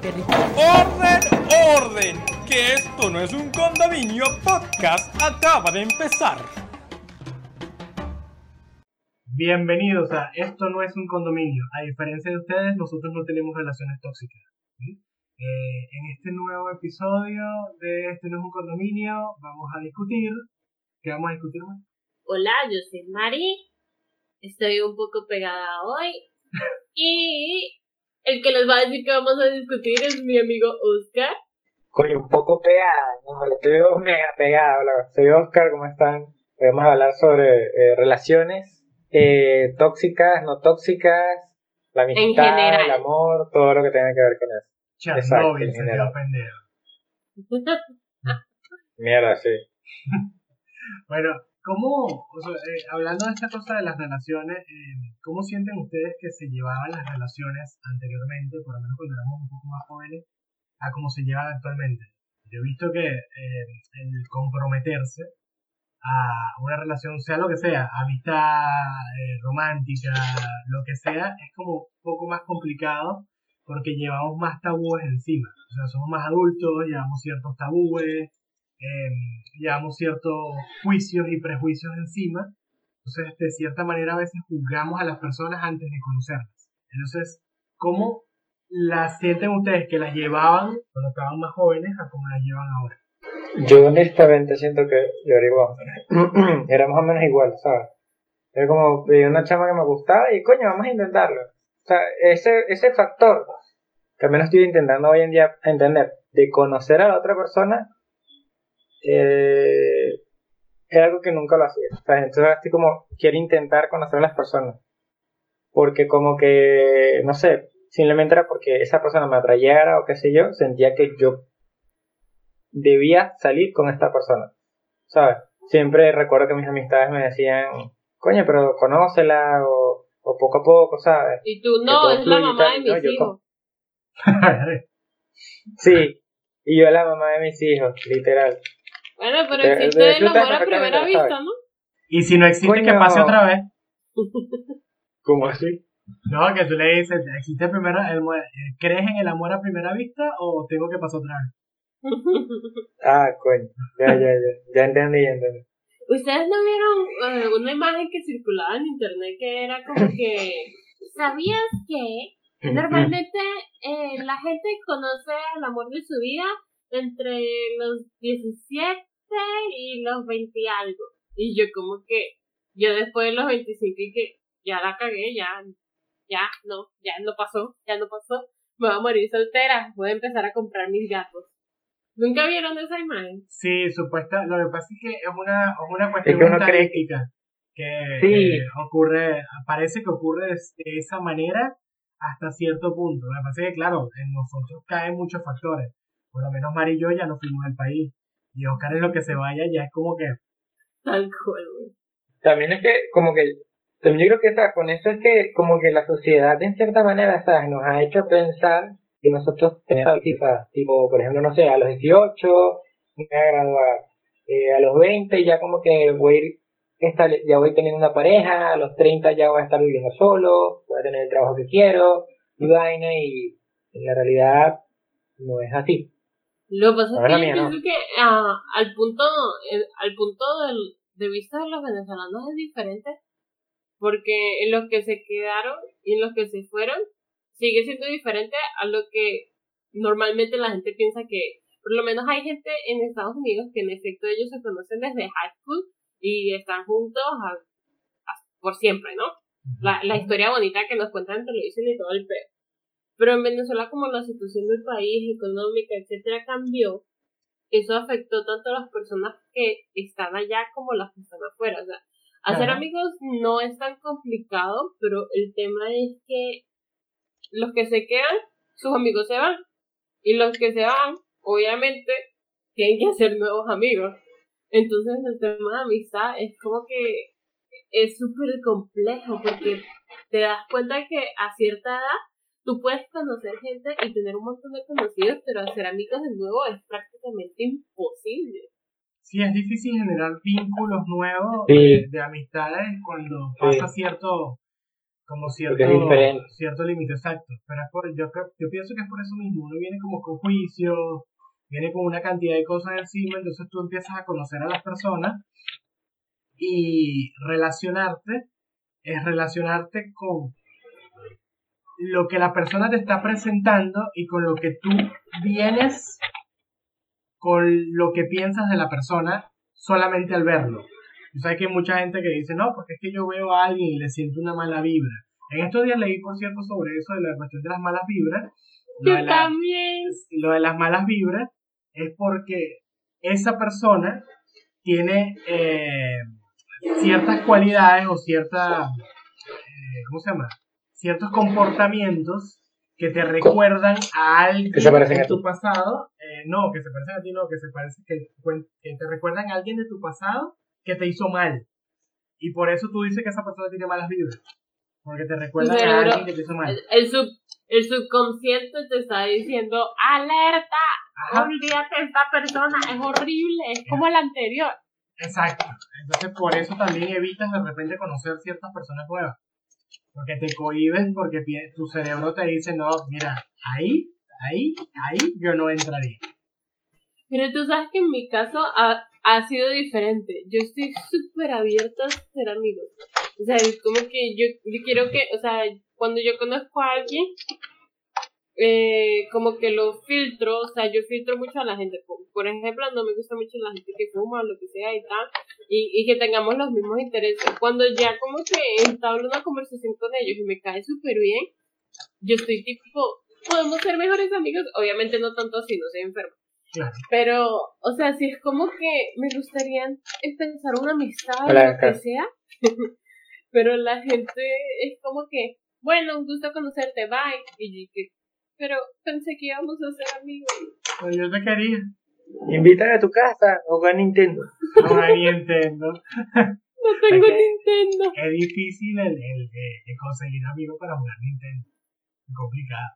perrito. ¡Orden, orden! Que esto no es un condominio podcast acaba de empezar. Bienvenidos a Esto no es un condominio. A diferencia de ustedes, nosotros no tenemos relaciones tóxicas. ¿sí? Eh, en este nuevo episodio de Este no es un condominio, vamos a discutir. ¿Qué vamos a discutir, man? Hola, yo soy Mari. Estoy un poco pegada hoy. y el que les va a decir que vamos a discutir es mi amigo Oscar. Coño, un poco pegada, no, estoy mega pegada. Hola, soy Oscar, ¿cómo están? Hoy Vamos a hablar sobre eh, relaciones eh, tóxicas, no tóxicas, la amistad, el amor, todo lo que tenga que ver con eso. Chernobyl en se general. quedó pendejo. Mierda, sí. Bueno, ¿cómo, eh, hablando de esta cosa de las relaciones, eh, ¿cómo sienten ustedes que se llevaban las relaciones anteriormente, por lo menos cuando éramos un poco más jóvenes, a cómo se llevan actualmente? Yo he visto que eh, el comprometerse a una relación, sea lo que sea, amistad, eh, romántica, lo que sea, es como un poco más complicado porque llevamos más tabúes encima. O sea, somos más adultos, llevamos ciertos tabúes, eh, llevamos ciertos juicios y prejuicios encima. Entonces, de cierta manera, a veces juzgamos a las personas antes de conocerlas. Entonces, ¿cómo las sienten ustedes que las llevaban cuando estaban más jóvenes a cómo las llevan ahora? Yo honestamente siento que yo era más o menos igual, ¿sabes? Era como una chama que me gustaba y coño, vamos a intentarlo. O sea, ese, ese factor que al menos estoy intentando hoy en día entender, de conocer a la otra persona, eh, es algo que nunca lo hacía. O sea, entonces ahora estoy como, quiero intentar conocer a las personas. Porque como que, no sé, simplemente era porque esa persona me atrayera o qué sé yo, sentía que yo debía salir con esta persona. ¿Sabes? Siempre recuerdo que mis amistades me decían, coño, pero conócela o, o poco a poco, ¿sabes? Y tú, no, es la mamá de mis no, hijos. Sí, y yo la mamá de mis hijos, literal. Bueno, pero De- existe de- el amor a primera vista, ¿no? Y si no existe, que Coño. pase otra vez. ¿Cómo así? No, que tú le dices, ¿existe primero el, mu- eh, ¿crees en el amor a primera vista o tengo que pasar otra vez? Ah, coño, ya, ya, ya, ya entendí, ya entendí. ¿Ustedes no vieron eh, una imagen que circulaba en internet que era como que... ¿Sabías que normalmente eh, la gente conoce el amor de su vida entre los 17 y los 20 y algo? Y yo como que, yo después de los 25 y que ya la cagué, ya, ya, no, ya no pasó, ya no pasó. Me voy a morir soltera, voy a empezar a comprar mis gatos. ¿Nunca vieron esa imagen? Sí, supuesta. Lo que pasa es que es una, es una cuestión que uno cree estadística que Sí. eh, ocurre, parece que ocurre de, de esa manera hasta cierto punto. Lo que pasa es que, claro, en nosotros caen muchos factores. Por lo menos Mari y yo ya no fuimos del país. Y Oscar es lo que se vaya, ya es como que Tal cual, güey. También es que, como que, también yo creo que con eso es que, como que la sociedad, en cierta manera, ¿sabes? Nos ha hecho pensar que nosotros tenemos tipo, tipo, por ejemplo, no sé, a los 18 me voy a graduar, eh, a los 20 ya como que voy a ir, ya voy teniendo una pareja, a los 30 ya voy a estar viviendo solo, voy a tener el trabajo que quiero, y vaina, y en la realidad no es así. Lo que pasa es que yo pienso que ah, al punto, eh, al punto del, de vista de los venezolanos es diferente, porque en los que se quedaron y en los que se fueron sigue siendo diferente a lo que normalmente la gente piensa que, por lo menos hay gente en Estados Unidos que en efecto ellos se conocen desde high school y están juntos a- a- por siempre, ¿no? La, la historia bonita que nos cuentan en televisión y todo el pedo. Pero en Venezuela, como la situación del país, económica, etcétera, cambió, eso afectó tanto a las personas que están allá como las que están afuera. O sea, hacer amigos no es tan complicado, pero el tema es que los que se quedan, sus amigos se van. Y los que se van, obviamente, tienen que hacer nuevos amigos. Entonces, el tema de amistad es como que es súper complejo porque te das cuenta que a cierta edad tú puedes conocer gente y tener un montón de conocidos, pero hacer amigos de nuevo es prácticamente imposible. Sí, es difícil generar vínculos nuevos Sí. de, de amistades cuando Sí. pasa cierto como cierto, Porque es diferente. cierto límite, exacto. Pero es por, yo, creo- yo pienso que es por eso mismo. Uno viene como con juicio, viene con una cantidad de cosas encima, entonces tú empiezas a conocer a las personas y relacionarte es relacionarte con lo que la persona te está presentando y con lo que tú vienes con lo que piensas de la persona solamente al verlo. Yo sé que hay mucha gente que dice, no, porque es que yo veo a alguien y le siento una mala vibra. En estos días leí, por cierto, sobre eso de la cuestión de las malas vibras. Lo de, Yo la- también. lo de las malas vibras es porque esa persona tiene eh, ciertas cualidades o cierta, eh, ¿cómo se llama? Ciertos comportamientos que te recuerdan a alguien Que se parecen de tu pasado. eh, no, que se parecen a ti, no, que se parecen, que, que te recuerdan a alguien de tu pasado que te hizo mal. Y por eso tú dices que esa persona tiene malas vibras. Porque te recuerdan a alguien que te hizo mal. El, el sub, el subconsciente te está diciendo, alerta, Ajá. olvídate de esta persona, es horrible, es como el anterior. Exacto. Entonces, por eso también evitas de repente conocer ciertas personas nuevas. Porque te cohibes, porque tu cerebro te dice, no, mira, ahí, ahí, ahí yo no entraría. Pero tú sabes que en mi caso ha, ha sido diferente. Yo estoy súper abierta a ser amigos. O sea, es como que yo, yo quiero que, o sea, cuando yo conozco a alguien, eh, como que lo filtro, o sea, yo filtro mucho a la gente. Por, ejemplo, no me gusta mucho la gente que fuma o lo que sea y tal, y, y que tengamos los mismos intereses. Cuando ya como que entablo una conversación con ellos y me cae súper bien, yo estoy tipo, podemos ser mejores amigos, obviamente no tanto así, no soy enfermo. Claro. Pero, o sea, si es como que me gustaría empezar una amistad o Hola, lo que sea, pero la gente es como que, bueno, un gusto conocerte, bye. Y que, pero pensé que íbamos a ser amigos. Pero yo te quería. Invítame a tu casa o a Nintendo. No ahí entiendo. No tengo. Nintendo. Es difícil el, el, conseguir amigos para jugar Nintendo. Es complicado.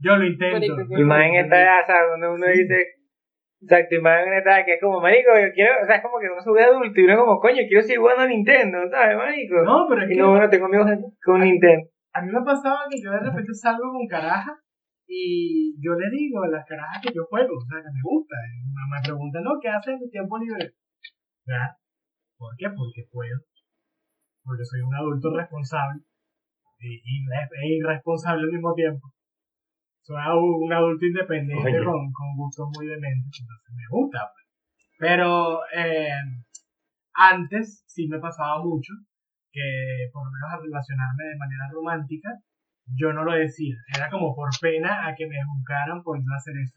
Yo lo intento. Y más en esta edad, ¿sabes? Donde uno dice, exacto, y más en esta edad que es como, marico, yo quiero, o sea, es como que uno sube adulto y uno es como, coño, quiero seguir jugando a Nintendo, ¿sabes, marico? No, pero es y que no, bueno, tengo amigos con Nintendo. A mí me pasaba que yo de repente salgo con carajas y yo le digo a las carajas que yo juego, o sea, que me gusta. Y me- me preguntan, ¿no? ¿Qué haces en tu tiempo libre? ¿Verdad? ¿Por qué? Porque puedo. Porque soy un adulto responsable y, e irresponsable al mismo tiempo. Soy un adulto independiente Oye. con, con gustos muy dementes, entonces me gusta. pues. Pero eh, antes sí me pasaba mucho que por lo menos al relacionarme de manera romántica, yo no lo decía. Era como por pena a que me juzgaran por no hacer eso.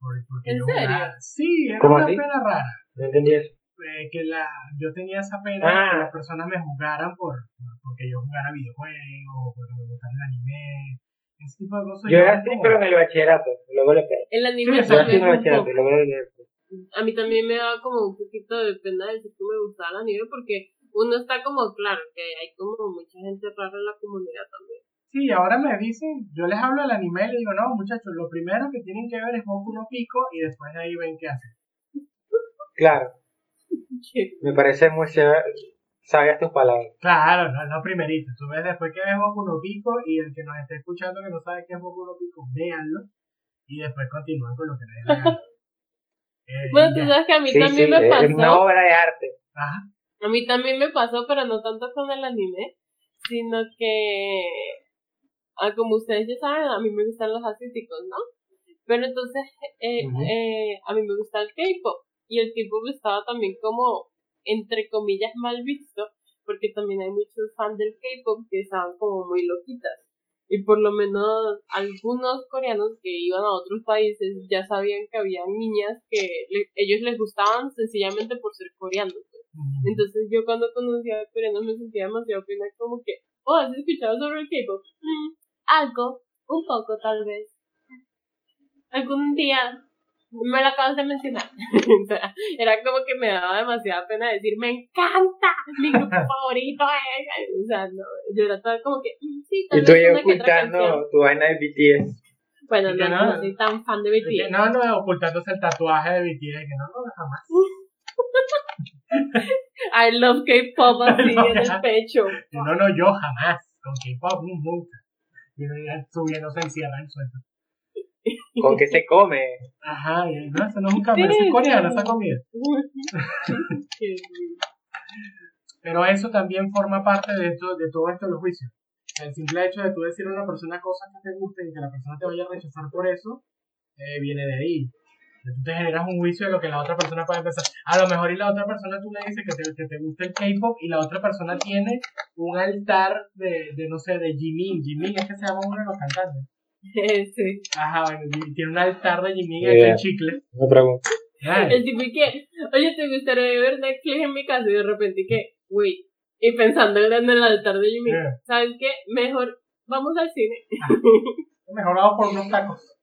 Por- porque ¿En yo serio? jugaba- Sí, era ¿Cómo una así? pena rara. No entendí eso. Eh, que la, yo tenía esa pena Ah. que las personas me juzgaran por, por- porque yo jugara videojuegos, porque me gustara el anime, ese tipo de cosas. Yo era así, como- pero en el bachillerato, luego le pegué. El anime Sí, Yo así en el bachillerato, poco. luego le A mí también me daba como un poquito de pena decir que me gustaba el anime porque uno está como claro que hay como mucha gente rara en la comunidad también. Sí, ahora me dicen, yo les hablo del anime y les digo, no, muchachos, lo primero que tienen que ver es Boku no Pico y después de ahí ven qué hacen. Claro, me parece muy chévere, sabias tus palabras. Claro, no es lo primerito. Tú ves después que ves Boku no Pico y el que nos esté escuchando que no sabe qué es Boku no Pico, véanlo y después continúan con lo que les. Eh, Bueno, tú sabes que a mí Sí, sí, también me es pasó. una obra de arte. Ajá. A mí también me pasó, pero no tanto con el anime, sino que, ah, como ustedes ya saben, a mí me gustan los asiáticos, ¿no? Pero entonces, eh, eh, a mí me gusta el K-pop, y el K-pop estaba también como, entre comillas, mal visto, porque también hay muchos fans del K-pop que estaban como muy loquitas. Y por lo menos algunos coreanos que iban a otros países ya sabían que había niñas que le- ellos les gustaban sencillamente por ser coreanos. Entonces yo cuando conocía a coreanos me sentía demasiado pena como que, oh, ¿has escuchado sobre el K-pop? "Mm, algo, un poco tal vez. Algún día me lo acabas de mencionar. o sea, era como que me daba demasiada pena decir, me encanta, mi grupo favorito es. O sea, no, yo era toda como que, "Mm, sí, tal Y tú vez una canción". ocultando tu vaina de BTS. Bueno, no, no, no. soy tan fan de BTS. No, no, ocultándose el tatuaje de BTS, que no, no, jamás. I love K-pop así en el pecho. No, no, yo jamás. Con K-pop nunca. Y uno ya subiendo se encierra en suelto. ¿Con qué se come? Ajá, y no, eso no es un cambio, es coreano esa comida. Pero eso también forma parte de, esto, de todo esto de los juicios. El simple hecho de tú decir a una persona cosas que te gusten y que la persona te vaya a rechazar por eso, eh, viene de ahí. Tú te generas un juicio de lo que la otra persona puede pensar. A lo mejor y la otra persona tú le dices que te, que te gusta el K-pop y la otra persona tiene un altar de, de no sé, de Jimin. Jimin es que se llama uno de los cantantes. Sí. Ajá, bueno, tiene un altar de Jimin Yeah. hecho en chicle. No pregunto. Ay, El tipo y que, oye, ¿te gustaría ver Netflix en mi casa? Y de repente, y que, güey, y pensando en el altar de Jimmy, Yeah. ¿sabes qué? Mejor vamos al cine. mejorado por unos tacos.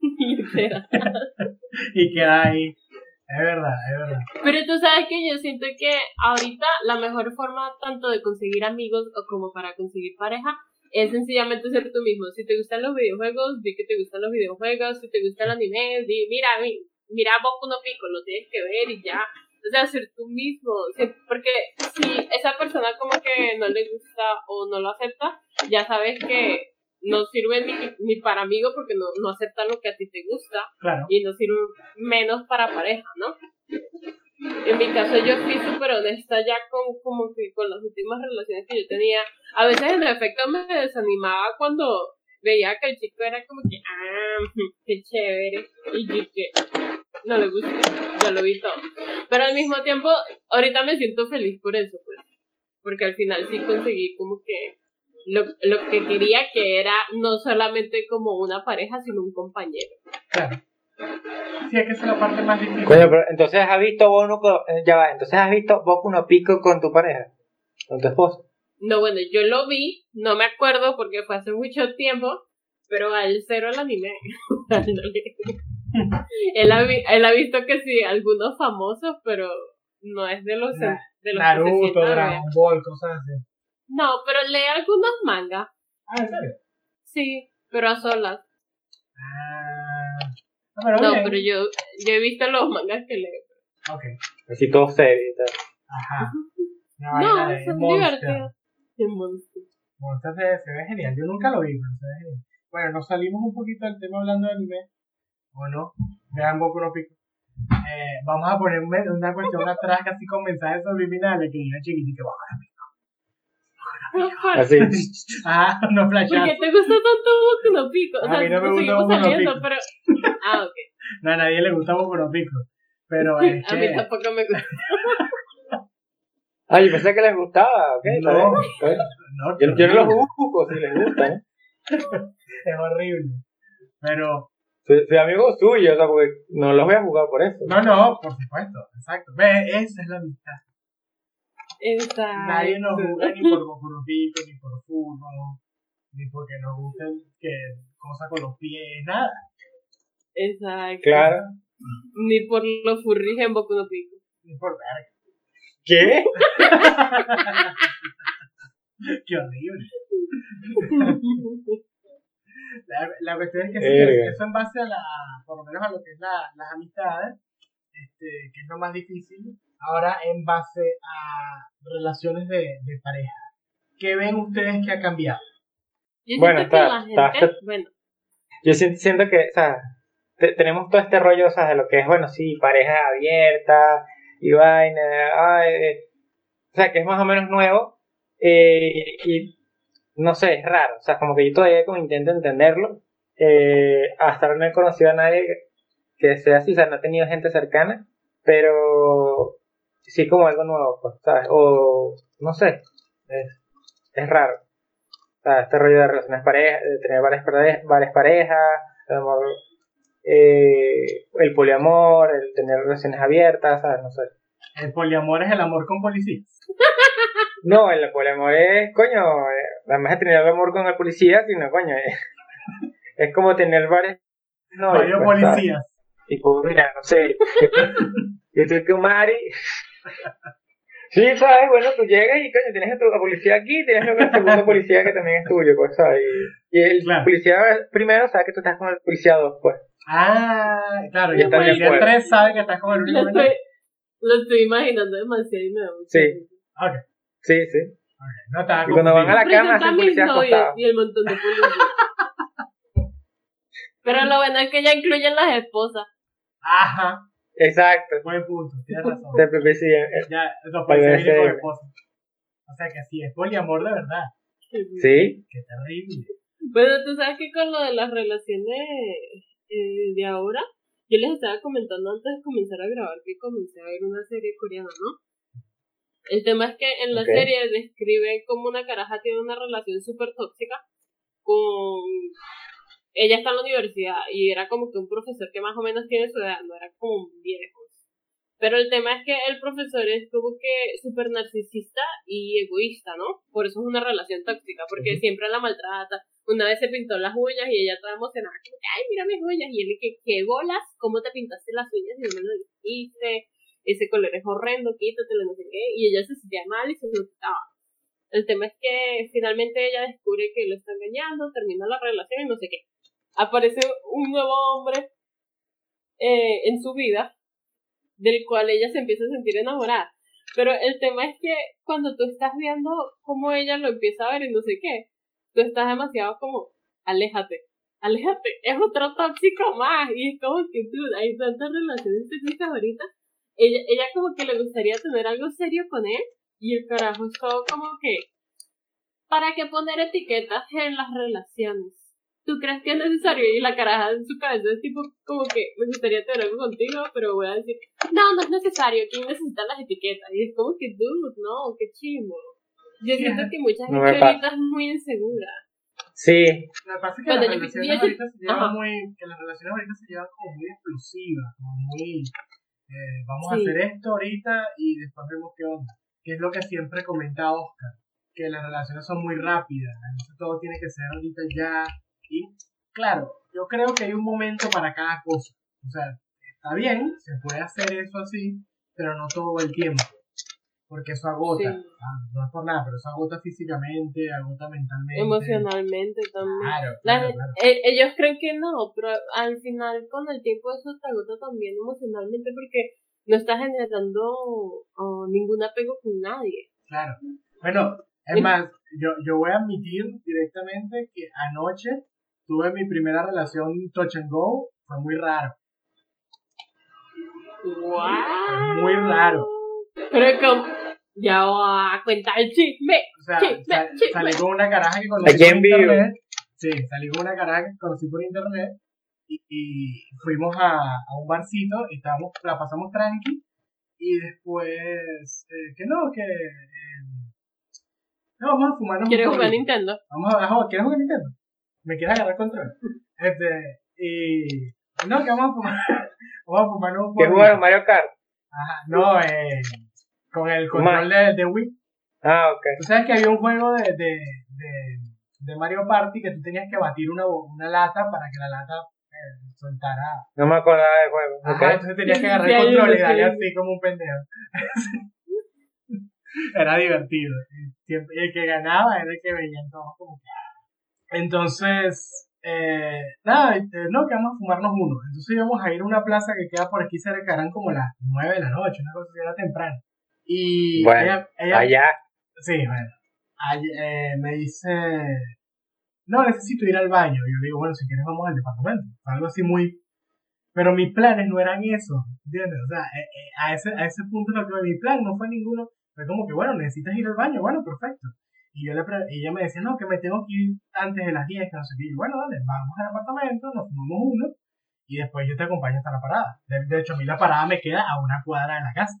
Y queda ahí. Es verdad, es verdad. Pero tú sabes que yo siento que ahorita la mejor forma tanto de conseguir amigos o como para conseguir pareja es sencillamente ser tú mismo. Si te gustan los videojuegos, di que te gustan los videojuegos. Si te gusta el anime, di, mira, mi- mira Boku no Pico, lo tienes que ver y ya. O sea, ser tú mismo. Porque si esa persona como que no le gusta o no lo acepta, ya sabes que no sirve ni, ni para amigo porque no, no acepta lo que a ti te gusta Claro. y no sirve menos para pareja, ¿no? En mi caso yo fui súper honesta ya con como que con las últimas relaciones que yo tenía. A veces en efecto me desanimaba cuando veía que el chico era como que, ah, qué chévere, y yo que no le gusta, ya lo vi todo. Pero al mismo tiempo, ahorita me siento feliz por eso, pues, porque al final sí conseguí como que lo, lo que quería que era no solamente como una pareja, sino un compañero. Claro. Sí, es que es la parte más difícil. Coño, pero entonces has visto Boku no, eh, ya va, entonces has visto Boku no Pico con tu pareja, con tu esposo. No, bueno, yo lo vi, no me acuerdo porque fue hace mucho tiempo, pero a él cero el anime. él, ha, él ha visto que sí, algunos famosos, pero no es de los, Na- de los Naruto. Dragon Ball, cosas así. No, pero lee algunos mangas, Ah, ¿en serio? sí, pero a solas. Ah. Pero No, bien. pero yo, yo he visto los mangas que lee. Ok. Así todo serio y tal. Ajá. No, son Monster. divertidos. Qué monstruo. Monster se, se ve genial. Yo nunca lo vi, pero se ve genial. Bueno, nos salimos un poquito del tema hablando de anime. ¿O no? Vean Boku no Pico. Eh, vamos a poner un- una cuestión atrás así con mensajes subliminales que diga chiquitito. No Pico. Así. Ah, no ¿Por flashazos. qué te gusta tanto Boku no Pico? O A sea, mí no me gusta seguimos Boku no pero... Ah, ok. No, a nadie le gusta Boku no Pico. Pero es A mí que... tampoco me gusta. Ay, yo pensé que les gustaba, ok. No. bien. No, Yo, yo no los busco si les gusta, ¿eh? Es horrible. Pero... Soy, soy amigo suyo, o sea, porque no los voy a jugar por eso. No, no, por supuesto. Exacto. Ve, esa es la amistad. Exacto. Nadie nos juzga ni por Boku no Pico, ni por furro, ni porque nos gusten que cosas con los pies, nada. Exacto. Claro. Ni por los furries en Boku no Pico. Ni por verga. ¿Qué? Qué horrible. La, la cuestión es que sí, eso en base a la, por lo menos a lo que es la, las amistades, este, que es lo más difícil. Ahora en base a relaciones de, de pareja. ¿Qué ven ustedes que ha cambiado? Yo Bueno, está- que la está- gente, está- bueno, Yo siento, siento que, o sea, te- tenemos todo este rollo, o sea, de lo que es, bueno, sí, pareja abierta y vaina, ay, eh, o sea, que es más o menos nuevo eh, y no sé, es raro, o sea, como que yo todavía como intento entenderlo, eh, hasta ahora no he conocido a nadie que, que sea así, o sea, no he tenido gente cercana, pero sí como algo nuevo, pues, ¿sabes? O, no sé, es, es raro. O sea, este rollo de relaciones parejas, de tener varias, pare- varias parejas, el amor, eh, el poliamor, el tener relaciones abiertas, ¿sabes? No sé. El poliamor es el amor con policías. No, el poliamor es, coño, eh, además de tener el amor con el policía, sino, coño, eh, es como tener varios... No, Varios pues, policías. Tipo, mira, no sé, yo estoy con Mari. Sí, sabes, bueno, tú llegas y coño, tienes a tu a policía aquí, tienes luego el segundo policía que también es tuyo, pues, ¿sabes? Y, y el Claro. policía primero sabe que tú estás con el policía dos, pues. Ah, claro, y Y el policía acuerdo. 3 sabe que estás con el único estoy, Lo estoy imaginando demasiado y me da mucha Sí. Sí, sí. ok. No estaba Y cuando van a la cama hacen a policía acostado. y el montón de policías. Pero lo bueno es que ya incluyen las esposas. Ajá, Exacto. buen punto, tienes razón. De PPC. eh, Ya, los Para policías vienen con esposa. O sea que sí, es poliamor de verdad. Sí. Qué terrible. Bueno, tú sabes que con lo de las relaciones eh, de ahora, yo les estaba comentando antes de comenzar a grabar que comencé a ver una serie coreana, ¿no? El tema es que en la serie describe cómo una caraja tiene una relación súper tóxica con... Ella está en la universidad y era como que un profesor que más o menos tiene su edad, no era como un viejo. Pero el tema es que el profesor es como que súper narcisista y egoísta, ¿no? Por eso es una relación tóxica, porque siempre la maltrata. Una vez se pintó las uñas y ella toda emocionada, como que, ay, mira mis uñas. Y él, que, ¿qué bolas? ¿Cómo te pintaste las uñas y no me lo dijiste? Ese color es horrendo, quítatelo, no sé qué. Y ella se sentía mal y se lo quitaba. El tema es que finalmente ella descubre que lo está engañando, termina la relación y no sé qué. Aparece un nuevo hombre eh, en su vida del cual ella se empieza a sentir enamorada. Pero el tema es que cuando tú estás viendo cómo ella lo empieza a ver y no sé qué, tú estás demasiado como, aléjate, aléjate, es otro tóxico más. Y es como que tú, hay tantas relaciones tóxicas ahorita. Ella, ella como que le gustaría tener algo serio con él y el carajo es todo como que, ¿para qué poner etiquetas en las relaciones? ¿Tú crees que es necesario? Y la caraja en su cabeza es tipo como que me gustaría tener algo contigo, pero voy a decir, no, no es necesario, ¿quién necesita las etiquetas? Y es como que, dude, no, qué chimo. Yo siento que mucha gente ahorita es muy insegura. Sí. Lo que pasa es que Cuando las yo- relaciones yo- ahorita se llevan muy, que las relaciones ahorita se llevan como muy explosivas, como muy, eh, vamos a Sí. hacer esto ahorita y después vemos qué onda. Que es lo que siempre comenta Oscar, que las relaciones son muy rápidas, entonces todo tiene que ser ahorita ya. Y claro, yo creo que hay un momento para cada cosa. O sea, está bien, se puede hacer eso así, pero no todo el tiempo. Porque eso agota. Sí. Ah, no es por nada, pero eso agota físicamente, agota mentalmente. Emocionalmente también. Claro, La- claro, claro. eh, ellos creen que no, pero al final con el tiempo eso te agota también emocionalmente porque no estás generando oh, ningún apego con nadie. Claro. Bueno, es más, yo, yo voy a admitir directamente que anoche tuve mi primera relación touch and go. Fue muy raro. ¡Wow! Muy raro. Pero como, ya va a contar el chisme. O sea, Chisme, sa- chisme. salí con una caraja que conocí por internet. Sí, salí con una caraja que conocí por internet. Y, y fuimos a, a un barcito y estábamos, la pasamos tranqui. Y después, eh, que no, que. eh, no, vamos a fumarnos un ¿Quieres jugar. Nintendo? Vamos a, ajá, ¿quieres jugar Nintendo? ¿Me quieres agarrar control? Este, y... No, que vamos a fumar, vamos a fumar un ¿Qué porrito. jugaron Mario Kart? Ajá, no, eh, con el control de, de Wii. Ah, ok. Tú sabes que había un juego de, de, de, de Mario Party que tú tenías que batir una, una lata para que la lata eh, soltara. No me acordaba del juego. Ajá, entonces tenías que agarrar el control y darle sí. así como un pendejo. era divertido. Y el que ganaba era el que veían todos como que. Entonces, eh, nada, este, no, que vamos a fumarnos uno. Entonces íbamos a ir a una plaza que queda por aquí cerca, eran como las 9 de la noche, una cosa así, era temprano. Y Bueno, ella, ella- Allá. Sí, bueno. Ay- eh, me dice, no, necesito ir al baño. Y yo le digo, bueno, si quieres vamos al departamento. Algo así muy... Pero mis planes no eran eso, ¿entiendes? O sea, eh, eh, a, ese, a ese punto lo que mi plan no fue ninguno. Fue como que, bueno, necesitas ir al baño. Bueno, perfecto. Y yo le y ella me decía, no, que me tengo que ir antes de las 10, que no sé qué. Y yo, bueno, dale, vamos al apartamento, nos fumamos uno. Y después yo te acompaño hasta la parada. De, de hecho, a mí la parada me queda a una cuadra de la casa.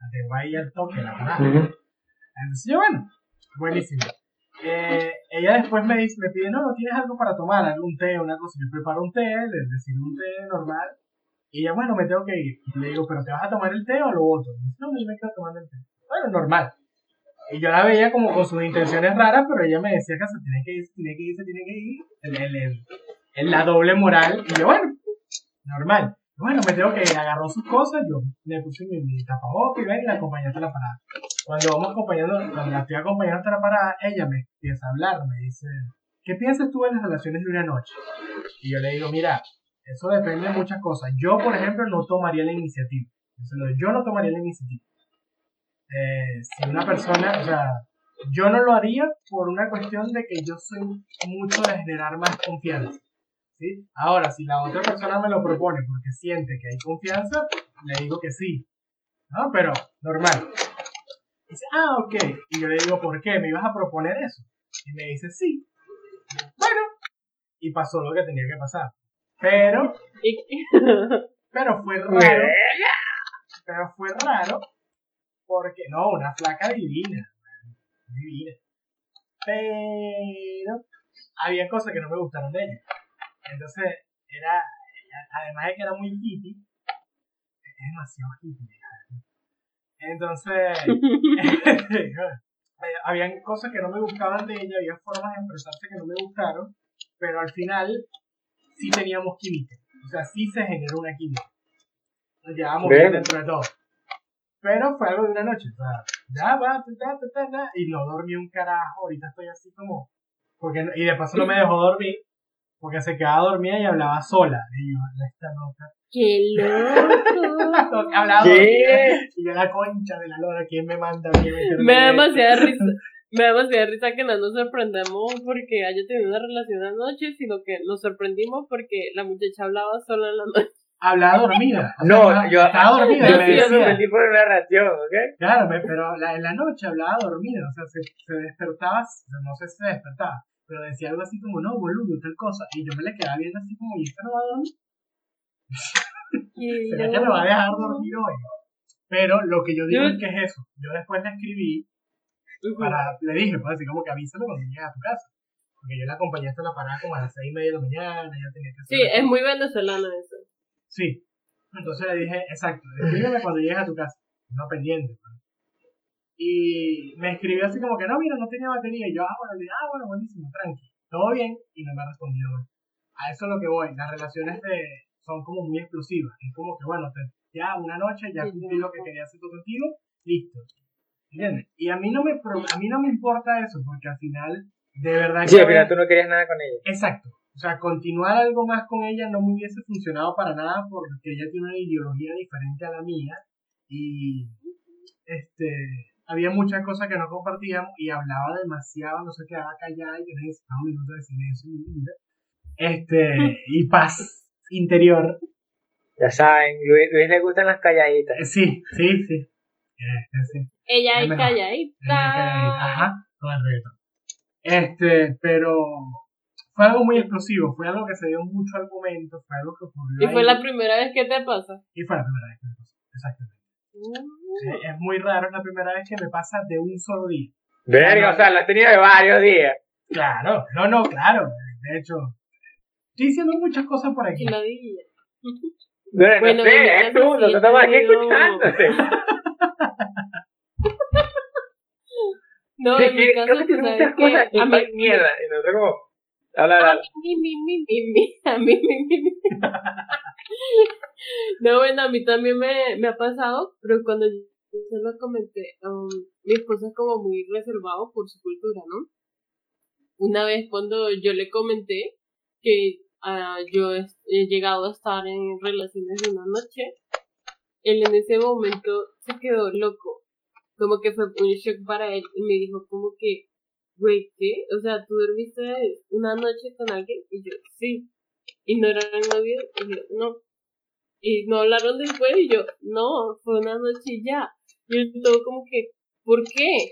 La tengo ahí al toque, la parada. Entonces yo, bueno, buenísimo. Eh, ella después me dice, me pide, no, no tienes algo para tomar, algún té, una cosa. Yo preparo un té, es decir, un té normal. Y ella, bueno, me tengo que ir. Y le digo, ¿pero te vas a tomar el té o lo otro? Me dice, no, yo me quedo tomando el té. Bueno, normal. Y yo la veía como con sus intenciones raras, pero ella me decía que se tiene que ir, se tiene que ir, se tiene que ir. El, la doble moral. Y yo, bueno, normal. Bueno, me tengo que ir. Agarró sus cosas, yo le puse mi, mi tapabocas y ven y la acompañé hasta la parada. Cuando vamos acompañando, cuando la estoy acompañando hasta la parada, ella me empieza a hablar, me dice, ¿qué piensas tú en las relaciones de una noche? Y yo le digo, mira, eso depende de muchas cosas. Yo, por ejemplo, no tomaría la iniciativa. Yo no tomaría la iniciativa. Eh, si una persona, o sea, yo no lo haría por una cuestión de que yo soy mucho de generar más confianza. ¿sí? Ahora, si la otra persona me lo propone porque siente que hay confianza, le digo que sí. ¿no? Pero, normal. Dice, ah, ok. Y yo le digo, ¿por qué? ¿Me ibas a proponer eso? Y me dice, sí. Bueno. Y pasó lo que tenía que pasar. Pero, pero fue raro. Pero fue raro. Porque, no, una flaca divina. Divina. Pero, había cosas que no me gustaron de ella. Entonces, era, además de que era muy hippie, es demasiado hippie. Entonces, habían cosas que no me gustaban de ella, había formas de expresarse que no me gustaron, pero al final sí teníamos química. O sea, sí se generó una química. Nos llevábamos bien Bien. dentro de todo. Pero fue algo de una noche. O sea, ya va, ta, ta, ta, ta, ta, y no dormí un carajo. Ahorita estoy así como. Porque, y de paso no me dejó dormir, porque se quedaba dormida y hablaba sola. Y yo, esta loca. ¡Qué loco! Hablaba ¿Qué? dormida. Y yo, la concha de la lora, ¿quién me manda a meterme Me da demasiada risa. Me da demasiada risa que no nos sorprendamos porque haya tenido una relación anoche, sino que nos sorprendimos porque la muchacha hablaba sola en la noche. Hablaba dormida. O sea, No, yo Estaba dormida. yo y me decía- sorprendí por una reacción, ¿ok? Claro, me- pero la, en la noche hablaba dormida, o sea, se, se despertaba, no sé si se despertaba, pero decía algo así como, no, boludo, tal cosa, y yo me le quedaba viendo así como, ¿y esta no va a dormir? ¿Será yo- que me va a dejar dormir hoy? Pero lo que yo digo es que es eso, yo después le escribí, para, le dije, pues así como que avísame cuando llegues a tu casa, porque yo la acompañé hasta la parada como a las seis y media de la mañana, ya tenía que hacer... Sí, es muy venezolano eso. Sí. Entonces le dije, exacto, escríbeme cuando llegues a tu casa. No pendiente. pues. Y me escribió así como que no, mira, no tenía batería. Y yo, ah, bueno, le dije, ah, bueno, buenísimo, tranqui. Todo bien. Y no me ha respondido. A eso es lo que voy. Las relaciones de, son como muy explosivas. Es como que, bueno, te- ya una noche, ya cumplí lo que quería hacer contigo, listo. ¿Entiendes? Y a mí no me, pro- a mí no me importa eso, porque al final, de verdad Sí, que al final tú no querías nada con ella. Exacto. O sea, continuar algo más con ella no me hubiese funcionado para nada porque ella tiene una ideología diferente a la mía y este había muchas cosas que no compartíamos y hablaba demasiado, no se quedaba callada y yo necesitaba un minuto de silencio en mi vida. Este, y paz interior. Ya saben, Luis, Luis le gustan las calladitas. Eh, Sí, sí, sí. Eh, eh, sí. Ella es Dame la- calladita. Ajá, con el reggaetón. Este, pero fue algo muy explosivo, fue algo que se dio mucho al momento, fue algo que ocurrió. Y fue la primera vez que te pasa. y fue la primera vez que me pasó, exactamente. Mm. Eh, Es muy raro, es la primera vez que me pasa de un solo día. Verga, o sea, lo has tenido de varios días. Claro, no, no, claro. De hecho, estoy diciendo muchas cosas por aquí. Bueno, Bueno, no sé, es tú, nosotros estamos aquí escuchándote. No, Sí, en mi caso, tú sabes que a mí, mierda. Y nosotros como, habla, a habla. mí, mi, mi, mi, mi, a mí, mi, mi, mi. No, bueno, a mí también me, me ha pasado, pero cuando yo se lo comenté, um, mi esposa es como muy reservado por su cultura, ¿no? Una vez cuando yo le comenté que ah, yo he, he llegado a estar en relaciones de una noche, él en ese momento se quedó loco, como que fue un shock para él y me dijo como que, güey, ¿qué? O sea, ¿tú dormiste una noche con alguien? Y yo, sí. ¿Y no eran novios? Y yo, no. Y no hablaron después y yo, no, fue una noche y ya. Y él todo como que, ¿por qué?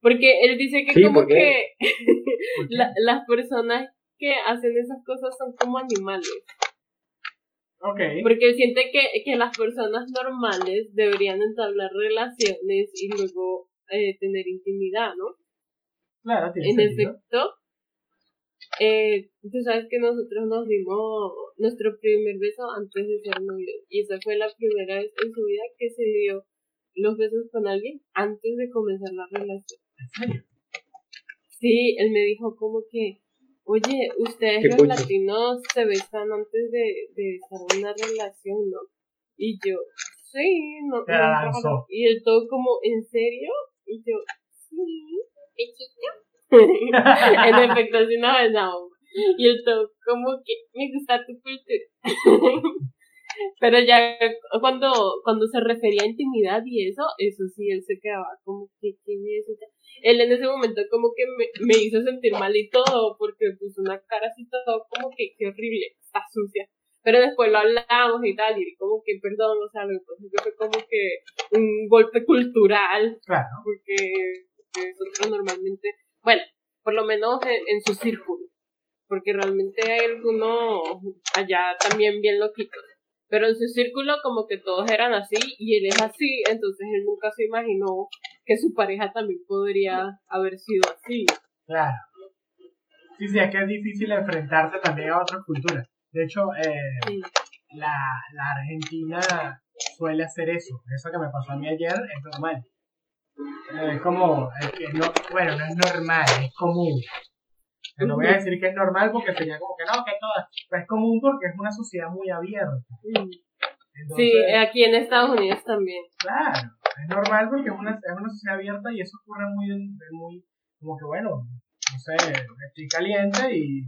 Porque él dice que Sí, como que la- las personas que hacen esas cosas son como animales. Ok. Porque él siente que, que las personas normales deberían entablar relaciones y luego eh, tener intimidad, ¿no? Claro, tiene En sentido. efecto, eh, tú sabes que nosotros nos dimos nuestro primer beso antes de ser novios. Y esa fue la primera vez en su vida que se dio los besos con alguien antes de comenzar la relación. ¿En serio? Sí, él me dijo como que, oye, ustedes los latinos se besan antes de, de estar en una relación, ¿no? Y yo, sí, no. Te no la es lanzó. raro". Y él todo como, ¿en serio? Y yo, sí, pechito. en efecto, así nos besamos. Y él todo como que, me gusta tu cultura. Pero ya cuando, cuando se refería a intimidad y eso, eso sí, él se quedaba como que, ¿qué es eso? Él en ese momento como que me, me hizo sentir mal y todo, porque puso una cara así todo como que, qué horrible, está sucia. Pero después lo hablamos y tal, y como que, perdón, o sea, lo es que fue como que un golpe cultural, Claro. porque nosotros normalmente, bueno, por lo menos en, en su círculo, porque realmente hay algunos allá también bien loquitos. Pero en su círculo como que todos eran así y él es así, entonces él nunca se imaginó que su pareja también podría haber sido así. Claro. Sí, sí, es que es difícil enfrentarse también a otras culturas. De hecho, eh, Sí. la, la Argentina suele hacer eso. Eso que me pasó a mí ayer es normal. Es como, es que no, bueno, no es normal, es común. No voy a decir que es normal porque sería como que no, que todas. Pero es común porque es una sociedad muy abierta. Entonces, Sí, aquí en Estados Unidos también. Claro, es normal porque es una, es una sociedad abierta y eso ocurre muy, muy, como que bueno, no sé, estoy caliente y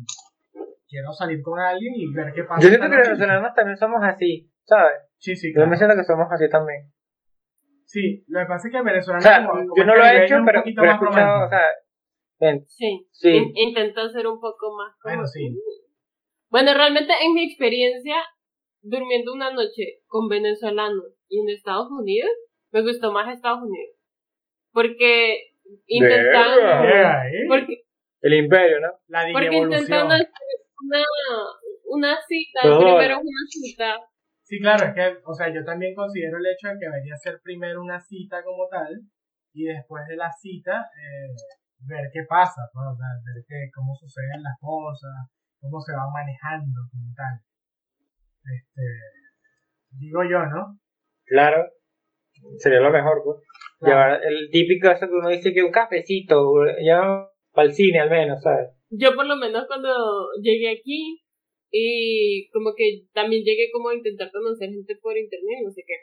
quiero salir con alguien y ver qué pasa. Yo siento que los venezolanos también somos así, ¿sabes? Sí, sí, Yo claro. me siento que somos así también. Sí, lo que pasa es que el O venezolano sea, como, como yo no lo he hecho, un pero, poquito pero he más escuchado, o sea, ven, Sí. sí. In- intento ser un poco más como Bueno, sí. Bueno, realmente en mi experiencia, durmiendo una noche con venezolanos y en Estados Unidos, me gustó más Estados Unidos. Porque intentan... Verga. Yeah, ¿eh? Porque, El imperio, ¿no? La porque digievolución. intentan hacer una, una cita, Todo. primero una cita. Sí, claro, es que, o sea, yo también considero el hecho de que debería ser primero una cita como tal y después de la cita eh, ver qué pasa, pues, o sea, ver qué, cómo suceden las cosas, cómo se van manejando como tal. Este, digo yo, ¿no? Claro. Sería lo mejor, pues. Claro. Llevar el típico eso que uno dice que un cafecito, ya para el cine al menos, ¿sabes? Yo por lo menos cuando llegué aquí y como que también llegué como a intentar conocer gente por internet, no sé qué.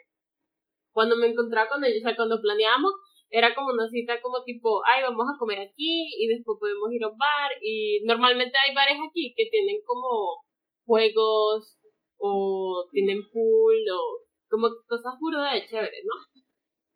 Cuando me encontraba con ellos, o sea, cuando planeábamos, era como una cita como tipo, ay, vamos a comer aquí y después podemos ir a un bar y normalmente hay bares aquí que tienen como juegos o tienen pool o como cosas burdas de chévere, ¿no?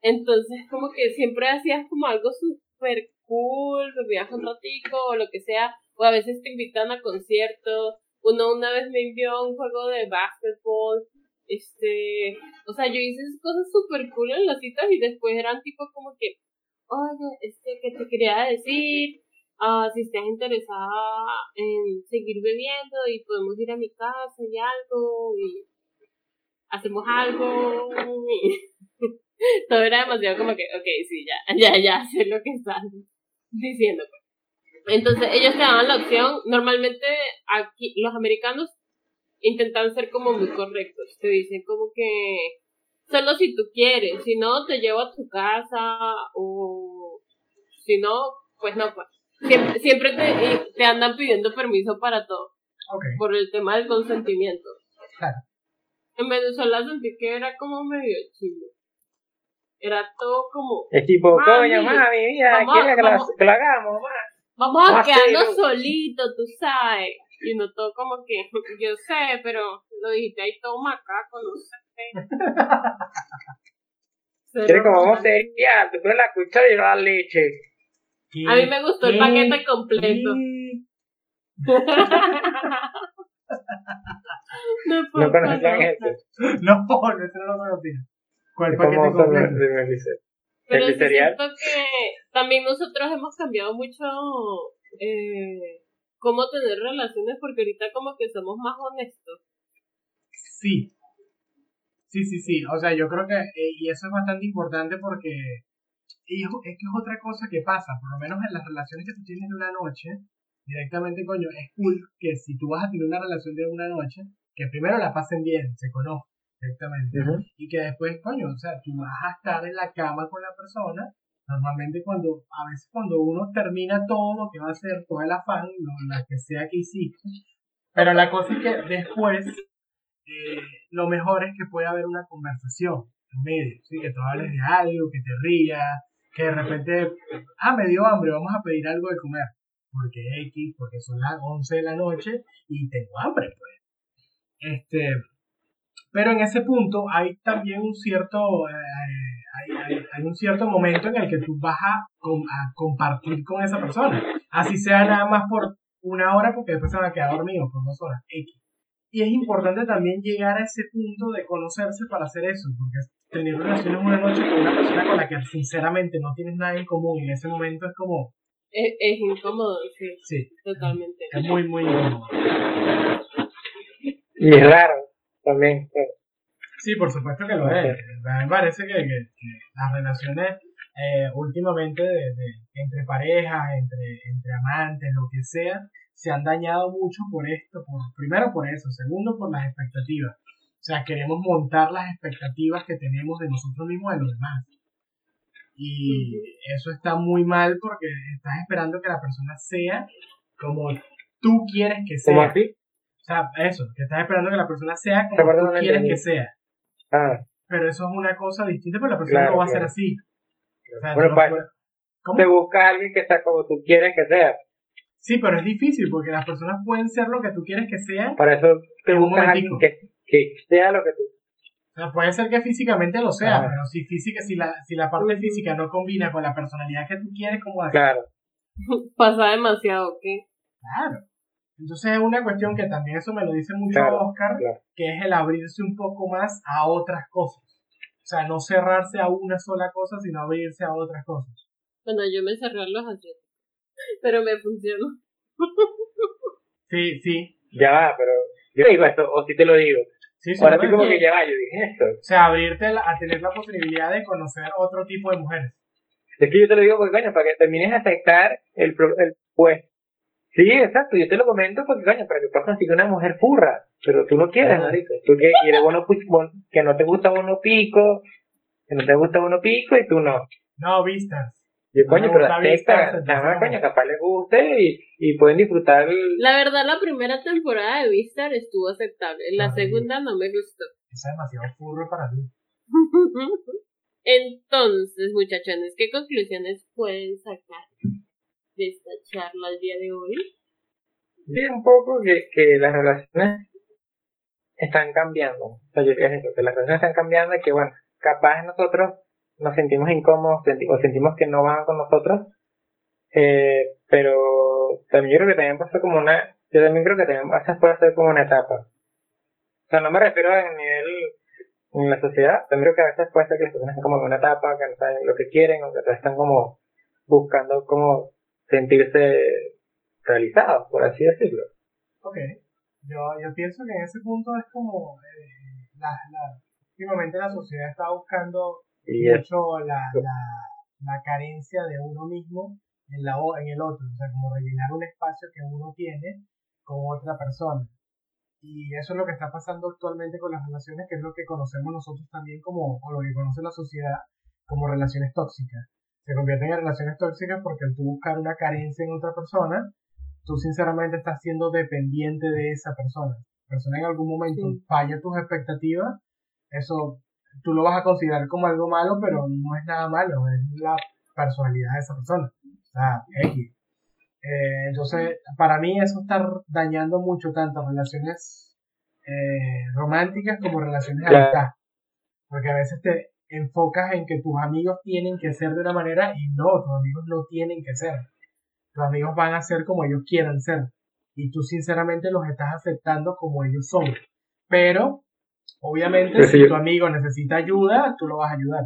Entonces como que siempre hacías como algo súper cool, bebías un ratico o lo que sea, o a veces te invitan a conciertos. Uno una vez me envió un juego de básquetbol, este, o sea, yo hice cosas súper cool en las citas y después eran tipo como que, oye, este, que te quería decir, ah, si estás interesada en seguir bebiendo y podemos ir a mi casa y algo y hacemos algo todo era demasiado como que, ok, sí, ya, ya, ya sé lo que están diciendo. pues. Entonces ellos te daban la opción, normalmente aquí los americanos intentan ser como muy correctos, te dicen como que solo si tú quieres, si no te llevo a tu casa o si no, pues no, pues. Siempre, siempre te, te andan pidiendo permiso para todo, Ok, por el tema del consentimiento. claro. En Venezuela sentí que era como medio chido. Era todo como, Es tipo, coño, mami, mira, ¿quieres que, lo hagamos? ma? Vamos a Vamos a quedarnos solitos, tú sabes. Y no todo como que, yo sé, pero lo dijiste ahí todo macaco, no sé. ¿Quieres que vamos a hacer? Ya, tú pones la cuchara y la leche. A mí me gustó el paquete completo. No, No creer. eso. No, no, eso no lo conocía. ¿Cuál paquete como completo? Pero cereal. siento que también nosotros hemos cambiado mucho eh, cómo tener relaciones porque ahorita como que somos más honestos. Sí. Sí, sí, sí. O sea, yo creo que, eh, y eso es bastante importante porque y es, es que es otra cosa que pasa, por lo menos en las relaciones que tú tienes de una noche, directamente, coño, es cool que si tú vas a tener una relación de una noche, que primero la pasen bien, se conozcan directamente, y que después, coño, o sea, tú vas a estar en la cama con la persona, normalmente cuando, a veces cuando uno termina todo lo que va a hacer, todo el afán, lo, la que sea que hiciste, pero la cosa es que después, eh, lo mejor es que pueda haber una conversación en medio, ¿sí? que tú hables de algo, que te rías, que de repente, ah, me dio hambre, vamos a pedir algo de comer, porque X, porque son las 11 de la noche y tengo hambre, pues. Este, Pero en ese punto hay también un cierto, eh, hay, un cierto momento en el que tú vas a, com- a compartir con esa persona. Así sea nada más por una hora porque después se van a quedar dormidos por dos horas. X. Y es importante también llegar a ese punto de conocerse para hacer eso, porque tener relaciones una noche con una persona con la que sinceramente no tienes nada en común en ese momento es como, Es, es incómodo, sí, sí, totalmente. es muy, muy incómodo. Y es raro también. Sí, por supuesto que lo es. Me parece que, que- que las relaciones eh, últimamente de, de- entre parejas, entre, entre amantes, lo que sea, se han dañado mucho por esto. Por, primero por eso, segundo por las expectativas. O sea, queremos montar las expectativas que tenemos de nosotros mismos en los demás. Y eso está muy mal porque estás esperando que la persona sea como tú quieres que sea. ¿Cómo así? O sea, eso, que estás esperando que la persona sea como tú quieres que sea. Ah, Pero eso es una cosa distinta, pero la persona Claro, no va a ser claro. así. O sea, te buscas a alguien que sea como tú quieres que sea. Sí, pero es difícil porque las personas pueden ser lo que tú quieres que sean. Para eso te buscas a alguien que, que sea lo que tú. O sea, puede ser que físicamente lo sea, pero si física, si la, si la parte física no combina con la personalidad que tú quieres, ¿cómo hacer? Claro. Pasa demasiado, ¿ok? Claro. Entonces es una cuestión que también eso me lo dice mucho Claro, Oscar, claro. que es el abrirse un poco más a otras cosas. O sea, no cerrarse a una sola cosa, sino abrirse a otras cosas. Bueno, yo me cerré a los asientos, pero me funcionó. Sí, sí. Ya va, pero yo digo esto, o si te lo digo. Sí, sí, Ahora sí como que ya va, yo dije esto. O sea, abrirte a tener la posibilidad de conocer otro tipo de mujeres. Es que yo te lo digo porque, coño, para que termines de aceptar el, el pues. Sí, exacto, yo te lo comento porque, coño, para que puedas conseguir una mujer furra. Pero tú no quieres, Ah. marico. Tú que quieres uno, pi- bon- que no te gusta uno pico, que no te gusta uno pico y tú no. No, vistas. Yo, No coño, pero acepta, vistas, nada más, coño, capaz le guste y, y pueden disfrutar el... La verdad, la primera temporada de Vistar estuvo aceptable. La Ah, segunda no me gustó. Es demasiado furro para ti. Entonces, muchachones, ¿qué conclusiones pueden sacar de esta charla el día de hoy? Sí, un poco que, que las relaciones están cambiando. O sea, yo creo que las relaciones están cambiando y que, bueno, capaz nosotros nos sentimos incómodos o sentimos que no van con nosotros, eh, pero también yo creo que también ser como una, yo también creo que también a veces puede ser como una etapa. O sea, no me refiero a nivel en la sociedad, también creo que a veces puede ser que las personas están como en una etapa, que no saben lo que quieren, o que están como buscando como sentirse realizados, por así decirlo. Ok. Yo, yo pienso que en ese punto es como. eh, la, la, últimamente la sociedad está buscando Y es mucho la, la, la carencia de uno mismo en, la, o- en el otro. O sea, como rellenar un espacio que uno tiene con otra persona. Y eso es lo que está pasando actualmente con las relaciones, que es lo que conocemos nosotros también como, o lo que conoce la sociedad como relaciones tóxicas. Se convierten en relaciones tóxicas porque al tú buscar una carencia en otra persona, tú sinceramente estás siendo dependiente de esa persona. La persona en algún momento Sí. falla tus expectativas, eso tú lo vas a considerar como algo malo, pero no es nada malo, es la personalidad de esa persona. O sea, X. Eh, entonces, para mí eso está dañando mucho tanto relaciones eh, románticas como relaciones de amistad. Porque a veces te enfocas en que tus amigos tienen que ser de una manera y no, tus amigos no tienen que ser. Tus amigos van a ser como ellos quieran ser. Y tú sinceramente los estás aceptando como ellos son. Pero, obviamente, si yo- tu amigo necesita ayuda, tú lo vas a ayudar.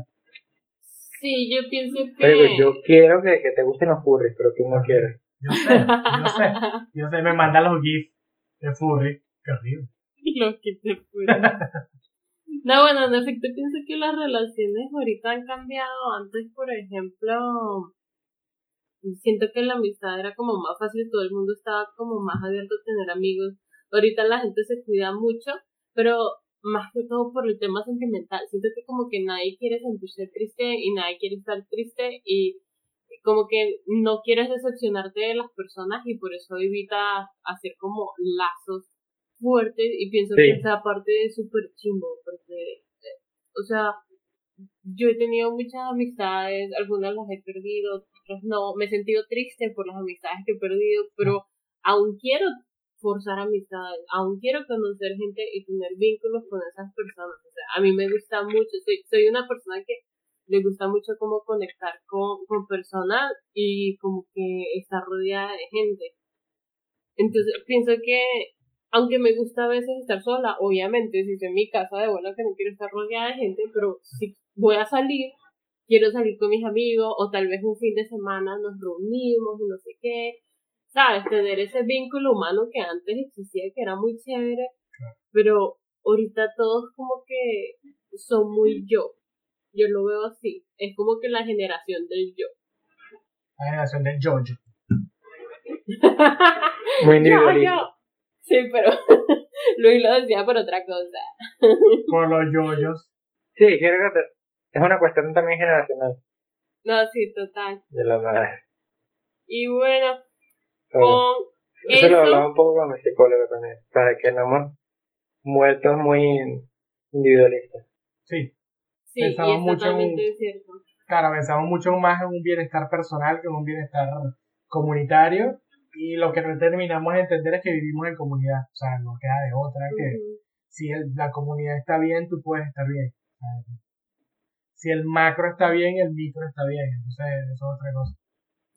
Sí, yo pienso que... Pero yo quiero que, que te gusten los furries, pero tú no quieres. Yo sé, yo sé. Yo sé, me manda los GIFs de Furry. Qué horrible. Lo que te. No, bueno, en efecto pienso que las relaciones ahorita han cambiado. Antes, por ejemplo, siento que la amistad era como más fácil, todo el mundo estaba como más abierto a tener amigos. Ahorita la gente se cuida mucho, pero más que todo por el tema sentimental. Siento que como que nadie quiere sentirse triste y nadie quiere estar triste y como que no quieres decepcionarte de las personas y por eso evitas hacer como lazos fuertes y pienso Sí. que esa parte es súper chimbo porque, eh, o sea, yo he tenido muchas amistades, algunas las he perdido, otras no, me he sentido triste por las amistades que he perdido, pero aún quiero forzar amistades, aún quiero conocer gente y tener vínculos con esas personas. O sea, a mí me gusta mucho, soy, soy una persona que le gusta mucho como conectar con, con personas y como que estar rodeada de gente. Entonces pienso que, aunque me gusta a veces estar sola, obviamente, si estoy en mi casa de bueno que no quiero estar rodeada de gente, pero si voy a salir, quiero salir con mis amigos o tal vez un fin de semana nos reunimos y no sé qué, ¿sabes? Tener ese vínculo humano que antes existía, que era muy chévere, pero ahorita todos como que son muy yo. Yo lo veo así. Es como que la generación del yo. La generación del yo-yo. Muy Yo, individualista. Sí, pero Luis lo decía por otra cosa. Por los yoyos. Sí, creo que te- es una cuestión también generacional No, sí, total. de la madre. Y bueno, con eso lo eso, hablaba un poco con mi psicólogo también. Sea, que no hemos muerto muy individualistas. Sí, sí, y pensaba es mucho en- totalmente cierto. claro, pensamos mucho más en un bienestar personal que en un bienestar comunitario. Y lo que no terminamos de entender es que vivimos en comunidad. O sea, no queda de otra que si el- la comunidad está bien, tú puedes estar bien. O sea, si el macro está bien, el micro está bien. Entonces, eso es otra cosa.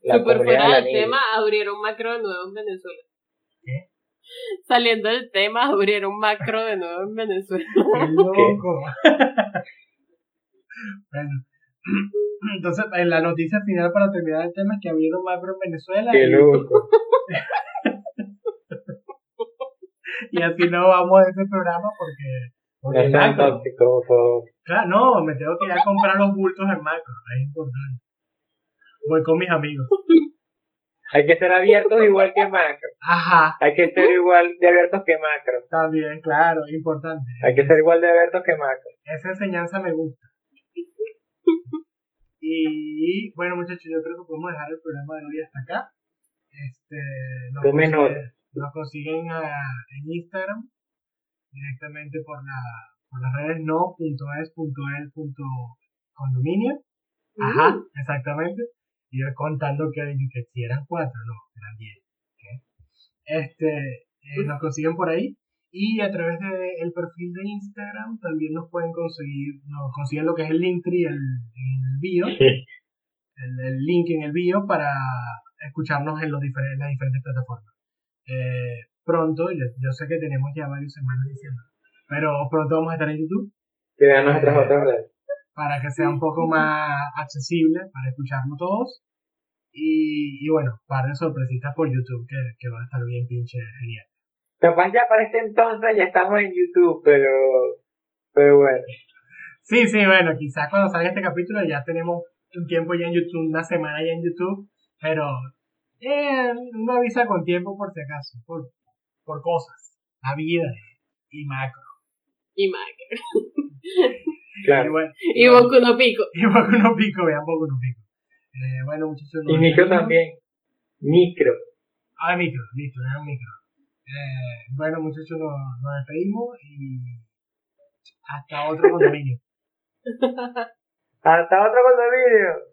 La Súper comunidad fuera del tema, abrieron macro de nuevo en Venezuela. ¿Qué? Saliendo del tema, abrieron macro de nuevo en Venezuela. ¡Qué loco! bueno. Entonces, en la noticia final para terminar el tema es que abrieron macro en Venezuela Qué y, loco. y así no vamos a este programa porque, No porque por favor. Claro, no, me tengo que ir a comprar los bultos en macro, es importante. Voy con mis amigos. Hay que ser abiertos igual que macro. Ajá, Hay que ser igual de abiertos que macro. también, claro, importante. Hay que ser igual de abiertos que macro. Esa enseñanza me gusta. Y bueno, muchachos, yo creo que podemos dejar el programa de hoy hasta acá. Este, nos, consiguen, nos consiguen a- en Instagram directamente por, la, por las redes no.es.el.condominio. Ajá, exactamente. Y yo contando que, que si eran cuatro, no, eran diez. Este, eh, nos consiguen por ahí. Y a través del perfil de Instagram también nos pueden conseguir, nos consiguen lo que es el Linktree, el, el bio, el, el link en el bio para escucharnos en los diferentes, las diferentes plataformas. Eh, pronto, yo, yo sé que tenemos ya varias semanas diciendo, pero pronto vamos a estar en YouTube Que vean nuestras otras redes. para que sea un poco más accesible para escucharnos todos. Y, y bueno, par de sorpresitas por YouTube que, que van a estar bien pinche genial. Capaz ya para este entonces ya estamos en YouTube, pero, pero bueno. Sí, sí, bueno, quizás cuando salga este capítulo ya tenemos un tiempo ya en YouTube, una semana ya en YouTube, pero eh, no avisa con tiempo por si acaso, por, por cosas, la vida y macro. Y macro. Y Claro. bueno, Y Boku no Pico. y Boku no pico, vean Boku no pico. Eh, bueno, muchachos. Y micro también. Micro. Ah, micro, listo, era un micro. Eh, bueno, muchachos, nos, nos despedimos y hasta otro condominio. Hasta otro condominio.